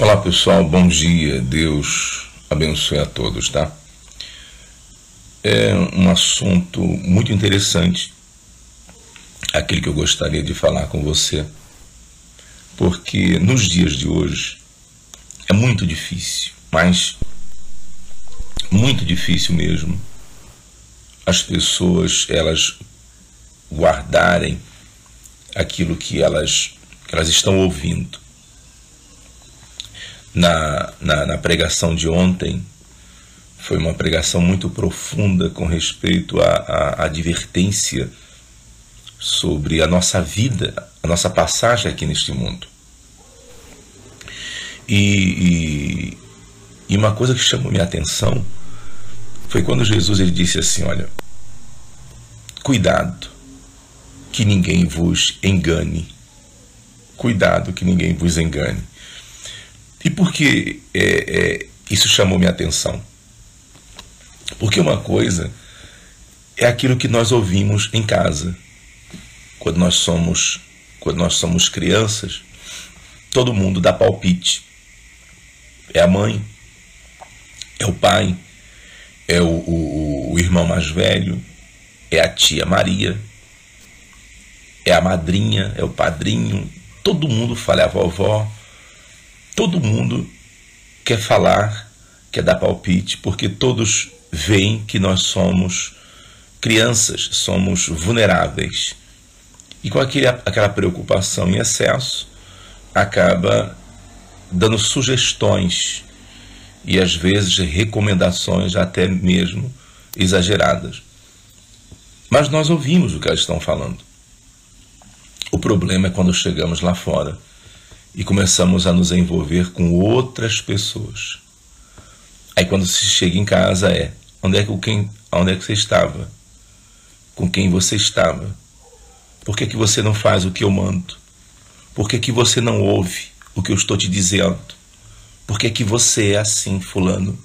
Olá pessoal, bom dia, Deus abençoe a todos, tá? É um assunto muito interessante, aquele que eu gostaria de falar com você, porque nos dias de hoje é muito difícil, mas muito difícil mesmo, as pessoas elas guardarem aquilo que elas, que elas estão ouvindo na, na, na pregação de ontem foi uma pregação muito profunda com respeito à, à, advertência sobre a nossa vida, a nossa passagem aqui neste mundo. E, e, e, uma coisa que chamou minha atenção foi quando Jesus ele disse assim: Olha, cuidado que ninguém vos engane. Cuidado que ninguém vos engane. E por que é, é, isso chamou minha atenção? Porque uma coisa é aquilo que nós ouvimos em casa. Quando nós somos, quando nós somos crianças, todo mundo dá palpite. É a mãe, é o pai, é o, o, o irmão mais velho, é a tia Maria, é a madrinha, é o padrinho, todo mundo fala, é a vovó, todo mundo quer falar, quer dar palpite, porque todos veem que nós somos crianças, somos vulneráveis. E com aquele, aquela preocupação em excesso, acaba dando sugestões e às vezes recomendações até mesmo exageradas. Mas nós ouvimos o que elas estão falando. O problema é quando chegamos lá fora e começamos a nos envolver com outras pessoas. Aí quando se chega em casa é, onde é que quem, onde é que você estava? Com quem você estava? Por que, que você não faz o que eu mando? Por que, que você não ouve o que eu estou te dizendo? Por que, que você é assim, fulano?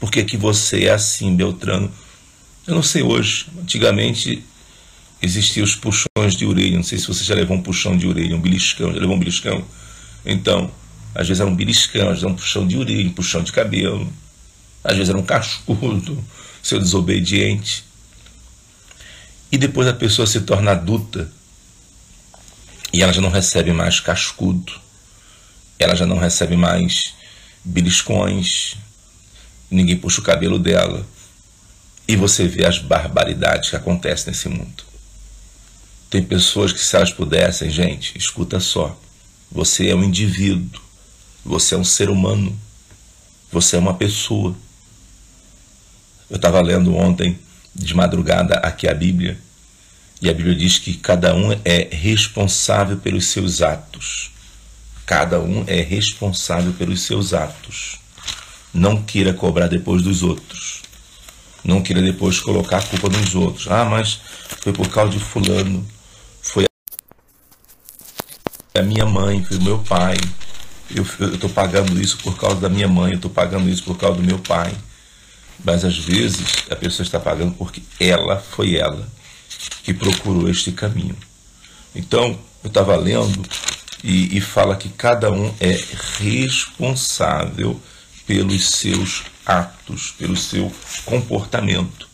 Por que, que você é assim, Beltrano? Eu não sei hoje. Antigamente existiam os puxões de orelha. Não sei se você já levou um puxão de orelha, um beliscão. Já levou um beliscão? Então, às vezes era um beliscão, às vezes era um puxão de orelha, um puxão de cabelo, às vezes era um cascudo, seu desobediente. E depois a pessoa se torna adulta e ela já não recebe mais cascudo, ela já não recebe mais beliscões, ninguém puxa o cabelo dela. E você vê as barbaridades que acontecem nesse mundo. Tem pessoas que, se elas pudessem, gente, escuta só você é um indivíduo. Você é um ser humano. Você é uma pessoa. Eu estava lendo ontem, de madrugada, aqui a Bíblia. E a Bíblia diz que cada um é responsável pelos seus atos. Cada um é responsável pelos seus atos. Não queira cobrar depois dos outros. Não queira depois colocar a culpa nos outros. Ah, mas foi por causa de fulano minha mãe, foi meu pai. Eu estou pagando isso por causa da minha mãe, eu estou pagando isso por causa do meu pai. Mas às vezes a pessoa está pagando porque ela foi ela que procurou este caminho. Então, eu estava lendo e, e fala que cada um é responsável pelos seus atos, pelo seu comportamento.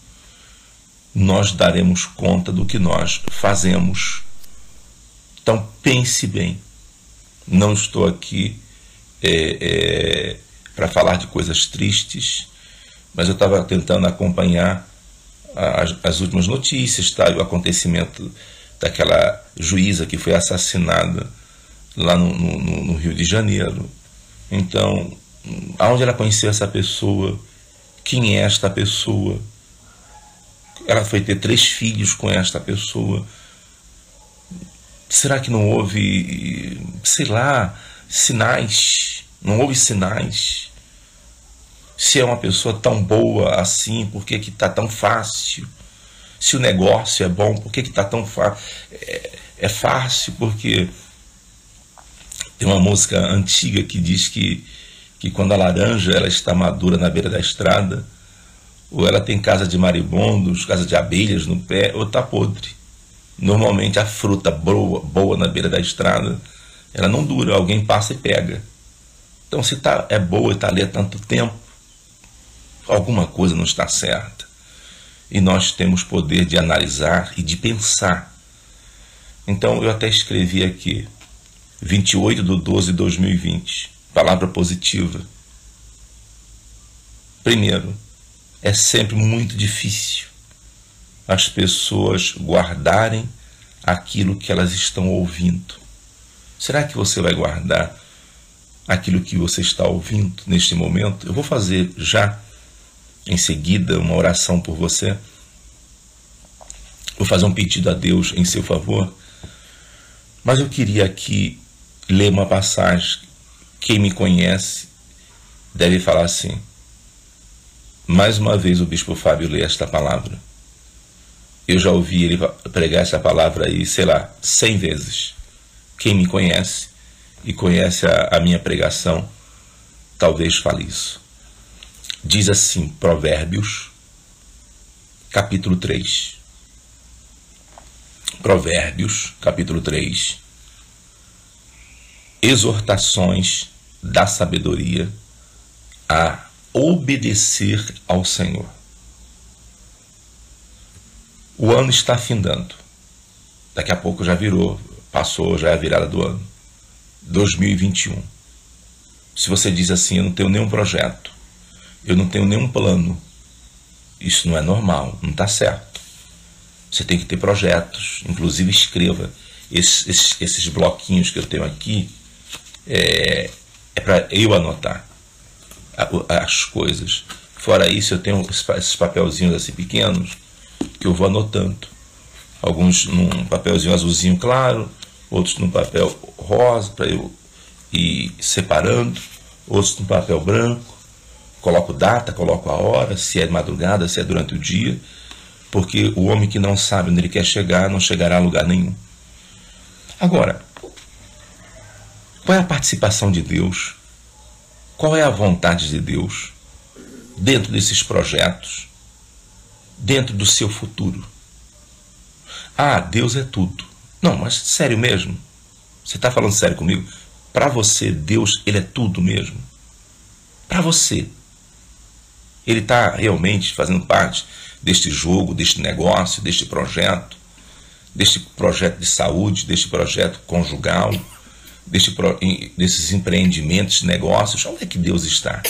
Nós daremos conta do que nós fazemos então pense bem. Não estou aqui é, é, para falar de coisas tristes, mas eu estava tentando acompanhar as, as, últimas notícias, tá? o acontecimento daquela juíza que foi assassinada lá no, no, no Rio de Janeiro. Então, aonde ela conheceu essa pessoa? Quem é esta pessoa? Ela foi ter três filhos com esta pessoa Será que não houve, sei lá, sinais? Não houve sinais? Se é uma pessoa tão boa assim, por que está tão fácil? Se o negócio é bom, por que está tão fácil? É, é fácil porque tem uma música antiga que diz que, que quando a laranja ela está madura na beira da estrada, ou ela tem casa de maribondos, casa de abelhas no pé, ou está podre. Normalmente a fruta boa, boa na beira da estrada, ela não dura, alguém passa e pega. Então, se tá, é boa e está ali há tanto tempo, alguma coisa não está certa. E nós temos poder de analisar e de pensar. Então, eu até escrevi aqui, 28 de 12 de 2020, palavra positiva. Primeiro, é sempre muito difícil as pessoas guardarem aquilo que elas estão ouvindo. Será que você vai guardar aquilo que você está ouvindo neste momento? Eu vou fazer já em seguida uma oração por você. Vou fazer um pedido a Deus em seu favor. Mas eu queria aqui ler uma passagem. Quem me conhece deve falar assim. Mais uma vez o bispo Fábio lê esta palavra. Eu já ouvi ele pregar essa palavra aí, sei lá, cem vezes. Quem me conhece e conhece a, a minha pregação, talvez fale isso. Diz assim, Provérbios, capítulo 3. Provérbios, capítulo 3. Exortações da sabedoria a obedecer ao Senhor. O ano está findando. Daqui a pouco já virou, passou, já é a virada do ano. 2021. Se você diz assim, eu não tenho nenhum projeto, eu não tenho nenhum plano, isso não é normal, não está certo. Você tem que ter projetos, inclusive escreva. Esses, esses, esses bloquinhos que eu tenho aqui é, é para eu anotar as coisas. Fora isso, eu tenho esses papelzinhos assim pequenos que eu vou anotando. Alguns num papelzinho azulzinho claro, outros num papel rosa para eu ir separando, outros num papel branco. Coloco data, coloco a hora, se é madrugada, se é durante o dia, porque o homem que não sabe onde ele quer chegar não chegará a lugar nenhum. Agora, qual é a participação de Deus? Qual é a vontade de Deus dentro desses projetos? Dentro do seu futuro. Ah, Deus é tudo. Não, mas sério mesmo? Você está falando sério comigo? Para você, Deus, ele é tudo mesmo? Para você. Ele está realmente fazendo parte deste jogo, deste negócio, deste projeto, deste projeto de saúde, deste projeto conjugal, deste, desses empreendimentos, negócios. Onde é que Deus está?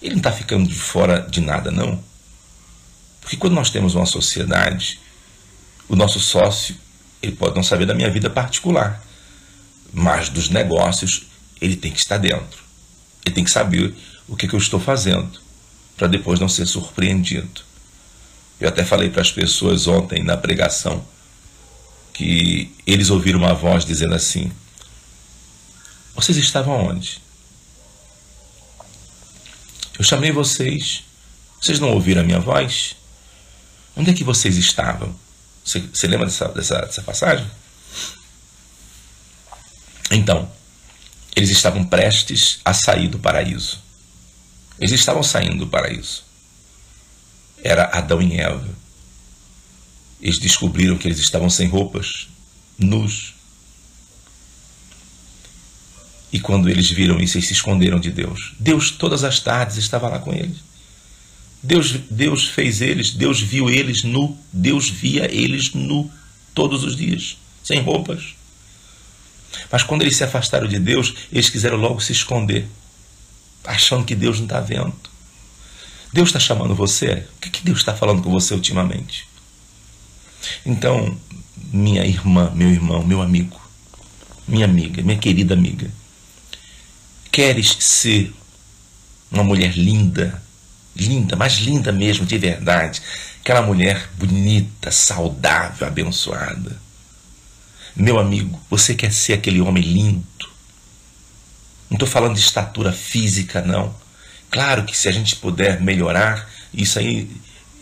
Ele não está ficando de fora de nada, não. Porque quando nós temos uma sociedade, o nosso sócio, ele pode não saber da minha vida particular, mas dos negócios, ele tem que estar dentro. Ele tem que saber o que, que eu estou fazendo, para depois não ser surpreendido. Eu até falei para as pessoas ontem na pregação que eles ouviram uma voz dizendo assim: Vocês estavam onde? Eu chamei vocês, vocês não ouviram a minha voz? Onde é que vocês estavam? Você, você lembra dessa, dessa, dessa passagem? Então, eles estavam prestes a sair do paraíso. Eles estavam saindo do paraíso. Era Adão e Eva. Eles descobriram que eles estavam sem roupas, nus. E quando eles viram isso, eles se esconderam de Deus. Deus, todas as tardes, estava lá com eles. Deus, Deus fez eles, Deus viu eles nu, Deus via eles nu todos os dias, sem roupas. Mas quando eles se afastaram de Deus, eles quiseram logo se esconder, achando que Deus não está vendo. Deus está chamando você? O que Deus está falando com você ultimamente? Então, minha irmã, meu irmão, meu amigo, minha amiga, minha querida amiga, queres ser uma mulher linda, linda, mais linda mesmo, de verdade. Aquela mulher bonita, saudável, abençoada. Meu amigo, você quer ser aquele homem lindo? Não estou falando de estatura física, não. Claro que se a gente puder melhorar, isso aí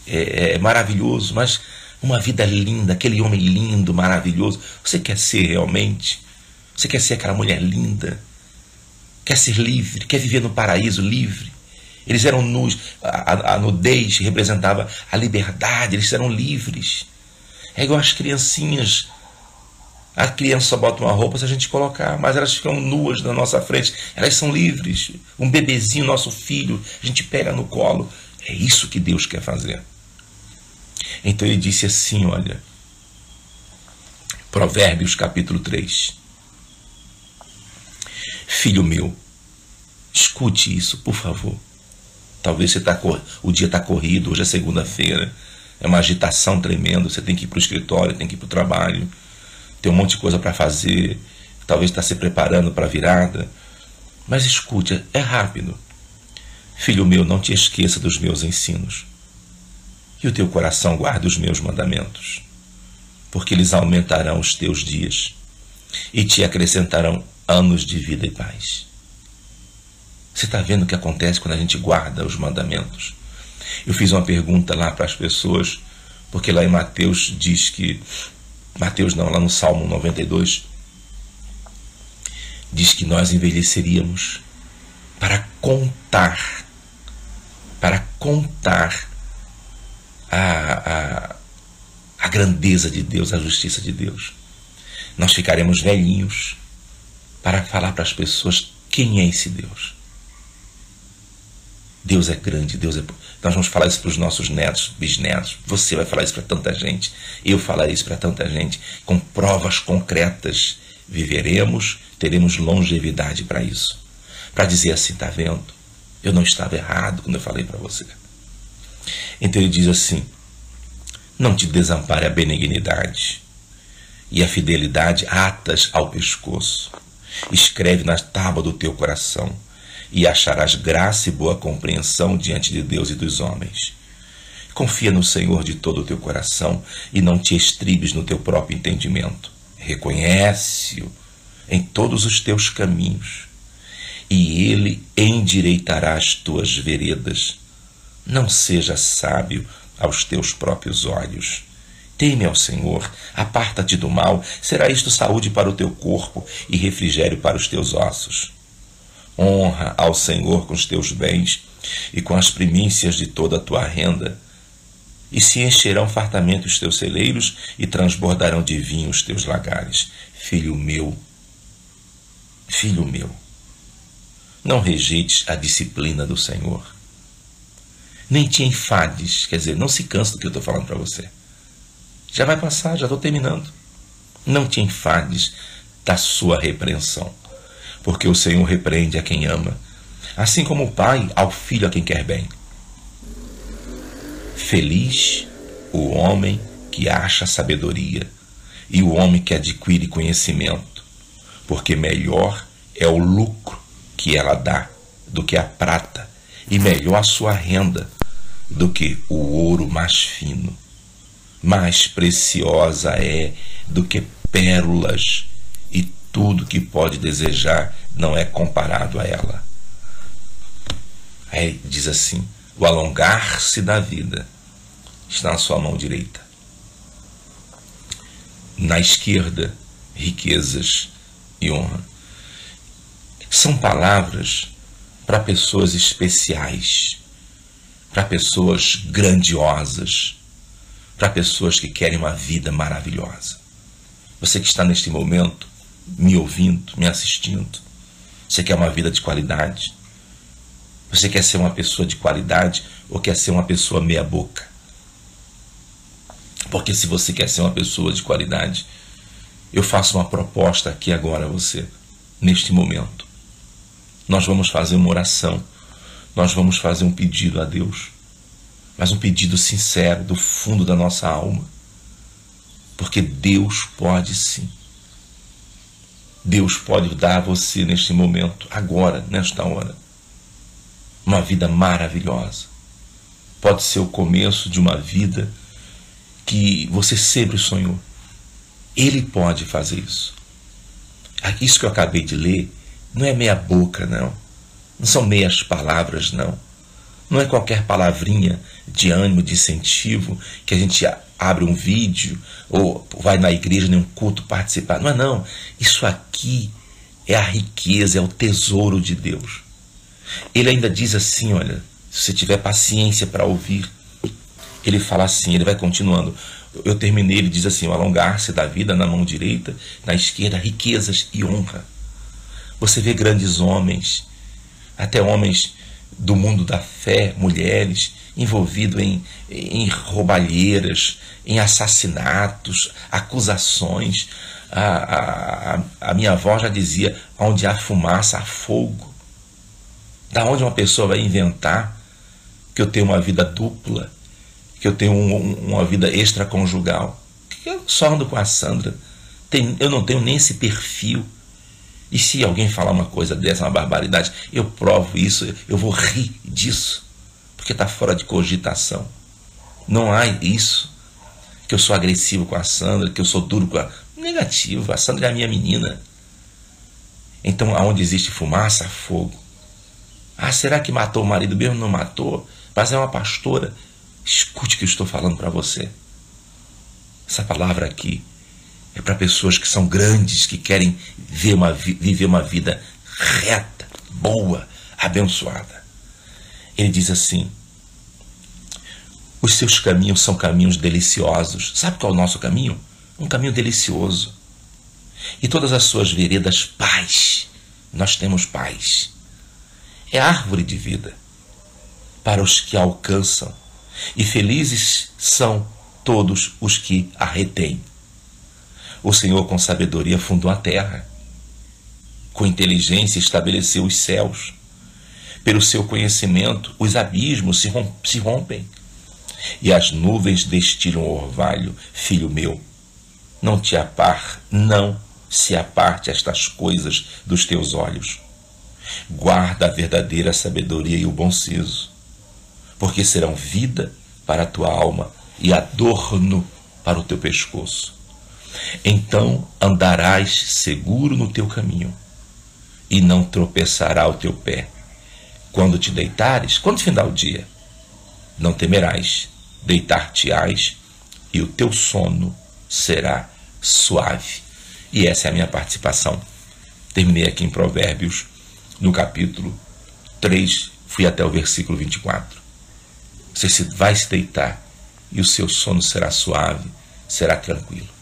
é, é maravilhoso, mas uma vida linda, aquele homem lindo, maravilhoso, você quer ser realmente? Você quer ser aquela mulher linda? Quer ser livre? Quer viver no paraíso livre? Eles eram nus, a, a, nudez representava a liberdade, eles eram livres. É igual as criancinhas A criança só bota uma roupa se a gente colocar, mas elas ficam nuas na nossa frente. Elas são livres. Um bebezinho, nosso filho, a gente pega no colo. É isso que Deus quer fazer. Então ele disse assim: olha, Provérbios capítulo 3. Filho meu, escute isso, por favor. Talvez você tá, o dia está corrido, hoje é segunda-feira, é uma agitação tremenda, você tem que ir para o escritório, tem que ir para o trabalho, tem um monte de coisa para fazer, talvez está se preparando para a virada. Mas escute, é rápido. Filho meu, não te esqueça dos meus ensinos, e o teu coração guarde os meus mandamentos porque eles aumentarão os teus dias e te acrescentarão anos de vida e paz. Você está vendo o que acontece quando a gente guarda os mandamentos? Eu fiz uma pergunta lá para as pessoas, porque lá em Mateus diz que. Mateus não, lá no Salmo 92, diz que nós envelheceríamos para contar, para contar a, a, a grandeza de Deus, a justiça de Deus. Nós ficaremos velhinhos para falar para as pessoas quem é esse Deus. Deus é grande, Deus é. Nós vamos falar isso para os nossos netos, bisnetos. Você vai falar isso para tanta gente. Eu falarei isso para tanta gente. Com provas concretas, viveremos, teremos longevidade para isso. Para dizer assim, tá vendo? Eu não estava errado quando eu falei para você. Então ele diz assim: não te desampare a benignidade e a fidelidade atas ao pescoço. Escreve na tábua do teu coração e acharás graça e boa compreensão diante de Deus e dos homens. Confia no Senhor de todo o teu coração e não te estribes no teu próprio entendimento. Reconhece-o em todos os teus caminhos e ele endireitará as tuas veredas. Não seja sábio aos teus próprios olhos. Teme ao Senhor, aparta-te do mal, será isto saúde para o teu corpo e refrigério para os teus ossos. Honra ao Senhor com os teus bens e com as primícias de toda a tua renda, e se encherão fartamente os teus celeiros e transbordarão de vinho os teus lagares. Filho meu, filho meu, não rejeites a disciplina do Senhor nem te enfades, quer dizer, não se cansa do que eu estou falando para você. Já vai passar, já estou terminando. Não te enfades da sua repreensão, porque o Senhor repreende a quem ama, assim como o Pai ao filho a quem quer bem. Feliz o homem que acha sabedoria e o homem que adquire conhecimento, porque melhor é o lucro que ela dá do que a prata, e melhor a sua renda do que o ouro mais fino. Mais preciosa é do que pérolas, tudo que pode desejar não é comparado a ela. Aí diz assim: o alongar-se da vida está na sua mão direita. Na esquerda, riquezas e honra. São palavras para pessoas especiais para pessoas grandiosas, para pessoas que querem uma vida maravilhosa. Você que está neste momento me ouvindo, me assistindo, você quer uma vida de qualidade? Você quer ser uma pessoa de qualidade ou quer ser uma pessoa meia-boca? Porque se você quer ser uma pessoa de qualidade, eu faço uma proposta aqui agora a você, neste momento. Nós vamos fazer uma oração nós vamos fazer um pedido a Deus, mas um pedido sincero do fundo da nossa alma. Porque Deus pode sim. Deus pode dar a você neste momento, agora, nesta hora, uma vida maravilhosa. Pode ser o começo de uma vida que você sempre sonhou. Ele pode fazer isso. Isso que eu acabei de ler não é meia boca, não. Não são meias palavras, não. Não é qualquer palavrinha de ânimo, de incentivo, que a gente abre um vídeo ou vai na igreja em um culto participar. Não é não. Isso aqui é a riqueza, é o tesouro de Deus. Ele ainda diz assim, olha, se você tiver paciência para ouvir, ele fala assim, ele vai continuando: eu terminei, ele diz assim: alongar-se da vida na mão direita, na esquerda, riquezas e honra. Você vê grandes homens, até homens do mundo da fé, mulheres, envolvidos em, em roubalheiras, em assassinatos, acusações. A, a, a minha avó já dizia: onde há fumaça, há fogo. Da onde uma pessoa vai inventar que eu tenho uma vida dupla, que eu tenho um, uma vida extraconjugal? Eu só ando com a Sandra. Tem, eu não tenho nem esse perfil. E se alguém falar uma coisa dessa, uma barbaridade, eu provo isso, eu vou rir disso, porque está fora de cogitação. Não há isso. Que eu sou agressivo com a Sandra, que eu sou duro com a. Negativo, a Sandra é a minha menina. Então, aonde existe fumaça, fogo. Ah, será que matou o marido mesmo? Não matou, mas é uma pastora. Escute o que eu estou falando para você. Essa palavra aqui é para pessoas que são grandes, que querem viver uma, viver uma vida reta, boa, abençoada. Ele diz assim: os seus caminhos são caminhos deliciosos. Sabe qual é o nosso caminho? Um caminho delicioso. E todas as suas veredas, paz. Nós temos paz. É árvore de vida para os que a alcançam, e felizes são todos os que a retêm. O Senhor, com sabedoria, fundou a terra. Com inteligência, estabeleceu os céus. Pelo seu conhecimento, os abismos se rompem. E as nuvens destilam orvalho, filho meu. Não te apar, não se aparte estas coisas dos teus olhos. Guarda a verdadeira sabedoria e o bom siso, porque serão vida para a tua alma e adorno para o teu pescoço. Então andarás seguro no teu caminho, e não tropeçará o teu pé. Quando te deitares, quando findar o dia, não temerás, deitar-te-ás, e o teu sono será suave. E essa é a minha participação. Terminei aqui em Provérbios, no capítulo 3, fui até o versículo 24. Você vai se deitar e o seu sono será suave, será tranquilo.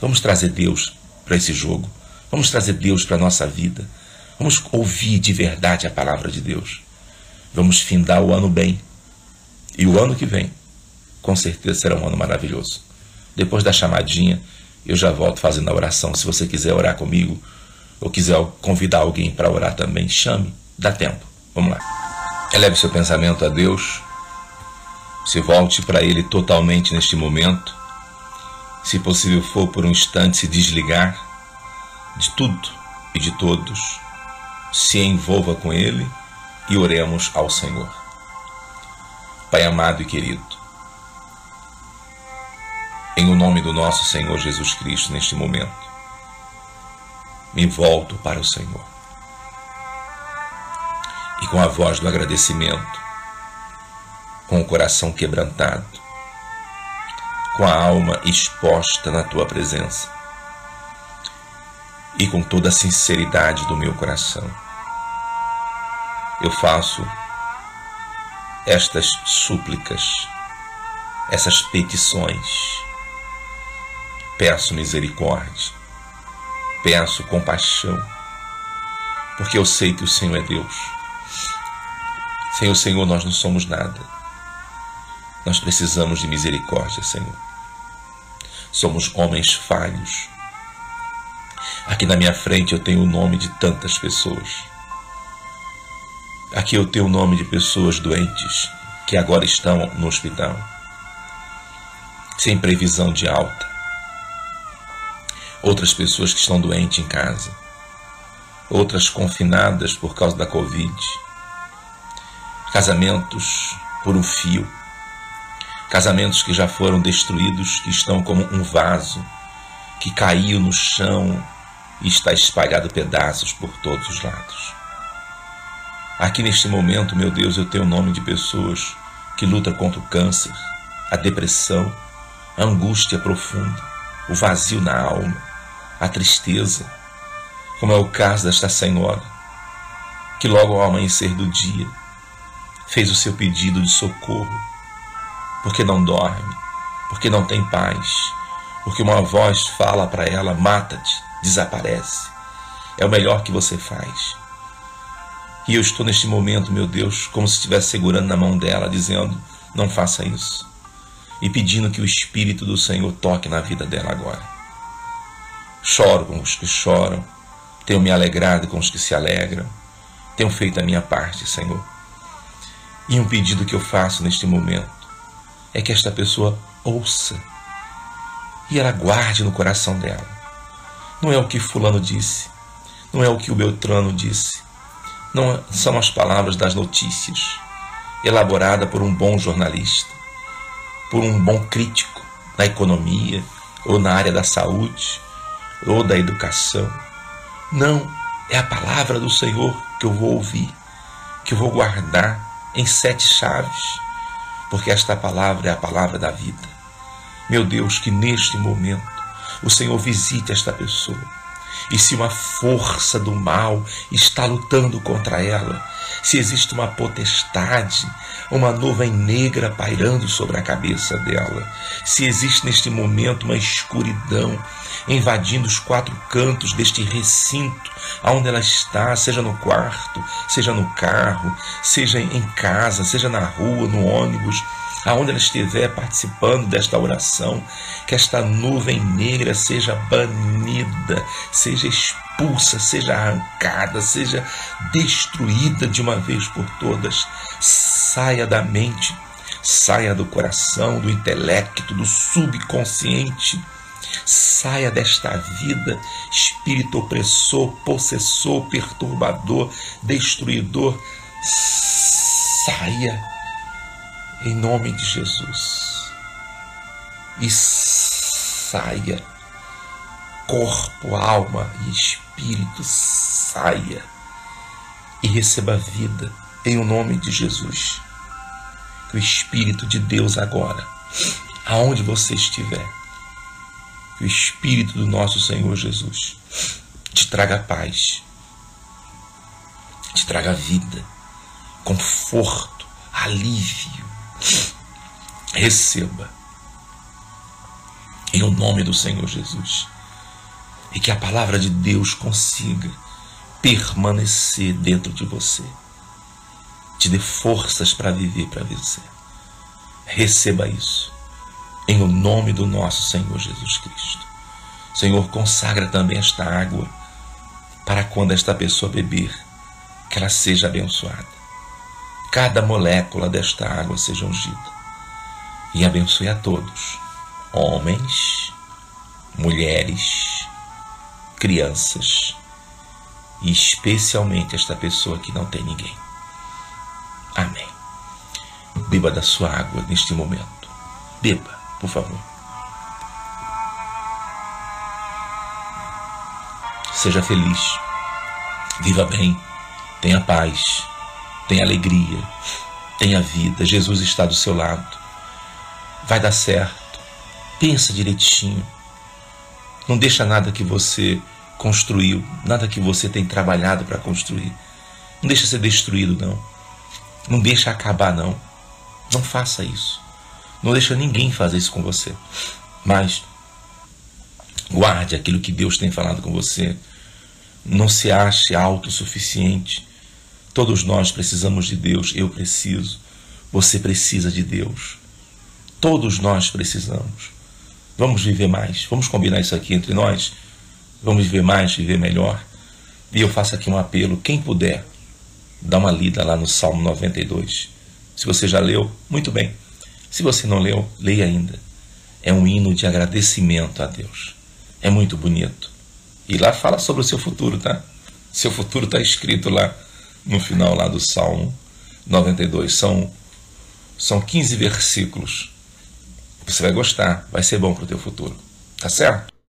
Vamos trazer Deus para esse jogo. Vamos trazer Deus para a nossa vida. Vamos ouvir de verdade a palavra de Deus. Vamos findar o ano bem. E o ano que vem, com certeza, será um ano maravilhoso. Depois da chamadinha, eu já volto fazendo a oração. Se você quiser orar comigo, ou quiser convidar alguém para orar também, chame, dá tempo. Vamos lá. Eleve seu pensamento a Deus. Se volte para Ele totalmente neste momento se possível for por um instante se desligar de tudo e de todos, se envolva com Ele e oremos ao Senhor. Pai amado e querido, em o nome do nosso Senhor Jesus Cristo, neste momento, me volto para o Senhor. E com a voz do agradecimento, com o coração quebrantado, com a alma exposta na tua presença e com toda a sinceridade do meu coração. Eu faço estas súplicas, essas petições. Peço misericórdia, peço compaixão, porque eu sei que o Senhor é Deus. Sem o Senhor nós não somos nada. Nós precisamos de misericórdia, Senhor somos homens falhos. Aqui na minha frente eu tenho o nome de tantas pessoas. Aqui eu tenho o nome de pessoas doentes que agora estão no hospital, sem previsão de alta. Outras pessoas que estão doentes em casa. Outras confinadas por causa da Covid. Casamentos por um fio Casamentos que já foram destruídos, que estão como um vaso que caiu no chão e está espalhado pedaços por todos os lados. Aqui neste momento, meu Deus, eu tenho o nome de pessoas que lutam contra o câncer, a depressão, a angústia profunda, o vazio na alma, a tristeza, como é o caso desta senhora, que logo ao amanhecer do dia fez o seu pedido de socorro porque não dorme, porque não tem paz, porque uma voz fala para ela: mata-te, desaparece. É o melhor que você faz. E eu estou neste momento, meu Deus, como se estivesse segurando na mão dela, dizendo: não faça isso. E pedindo que o Espírito do Senhor toque na vida dela agora. Choro com os que choram, tenho me alegrado com os que se alegram, tenho feito a minha parte, Senhor. E um pedido que eu faço neste momento é que esta pessoa ouça e ela guarde no coração dela. Não é o que Fulano disse, não é o que o Beltrano disse, não são as palavras das notícias, elaborada por um bom jornalista, por um bom crítico na economia, ou na área da saúde, ou da educação. Não, é a palavra do Senhor que eu vou ouvir, que eu vou guardar em sete chaves, porque esta palavra é a palavra da vida. Meu Deus, que neste momento o Senhor visite esta pessoa e se uma força do mal está lutando contra ela, se existe uma potestade, uma nuvem negra pairando sobre a cabeça dela, se existe neste momento uma escuridão invadindo os quatro cantos deste recinto, aonde ela está, seja no quarto, seja no carro, seja em casa, seja na rua, no ônibus, aonde ela estiver participando desta oração, que esta nuvem negra seja banida, seja expulsa, seja arrancada, seja destruída de uma vez por todas. Saia da mente, saia do coração, do intelecto, do subconsciente. Saia desta vida, espírito opressor, possessor, perturbador, destruidor. Saia em nome de Jesus. E saia, corpo, alma e espírito, saia e receba vida em o nome de Jesus. Que o Espírito de Deus agora, aonde você estiver, que o Espírito do nosso Senhor Jesus te traga paz, te traga vida, conforto, alívio, Receba. Em o nome do Senhor Jesus. E que a palavra de Deus consiga permanecer dentro de você. Te dê forças para viver para vencer. Receba isso. Em o nome do nosso Senhor Jesus Cristo. Senhor, consagra também esta água para quando esta pessoa beber, que ela seja abençoada cada molécula desta água seja ungida. E abençoe a todos, homens, mulheres, crianças e especialmente esta pessoa que não tem ninguém. Amém. Beba da sua água neste momento. Beba, por favor. Seja feliz. Viva bem. Tenha paz tem alegria, tenha vida. Jesus está do seu lado. Vai dar certo. Pensa direitinho. Não deixa nada que você construiu, nada que você tem trabalhado para construir. Não deixa ser destruído, não. Não deixa acabar, não. Não faça isso. Não deixa ninguém fazer isso com você. Mas guarde aquilo que Deus tem falado com você. Não se ache autossuficiente. Todos nós precisamos de Deus, eu preciso, você precisa de Deus. Todos nós precisamos. Vamos viver mais, vamos combinar isso aqui entre nós. Vamos viver mais, viver melhor. E eu faço aqui um apelo: quem puder, dá uma lida lá no Salmo 92. Se você já leu, muito bem. Se você não leu, leia ainda. É um hino de agradecimento a Deus. É muito bonito. E lá fala sobre o seu futuro, tá? Seu futuro está escrito lá no final lá do Salmo 92. São, são 15 versículos. Você vai gostar, vai ser bom para o teu futuro. Tá certo?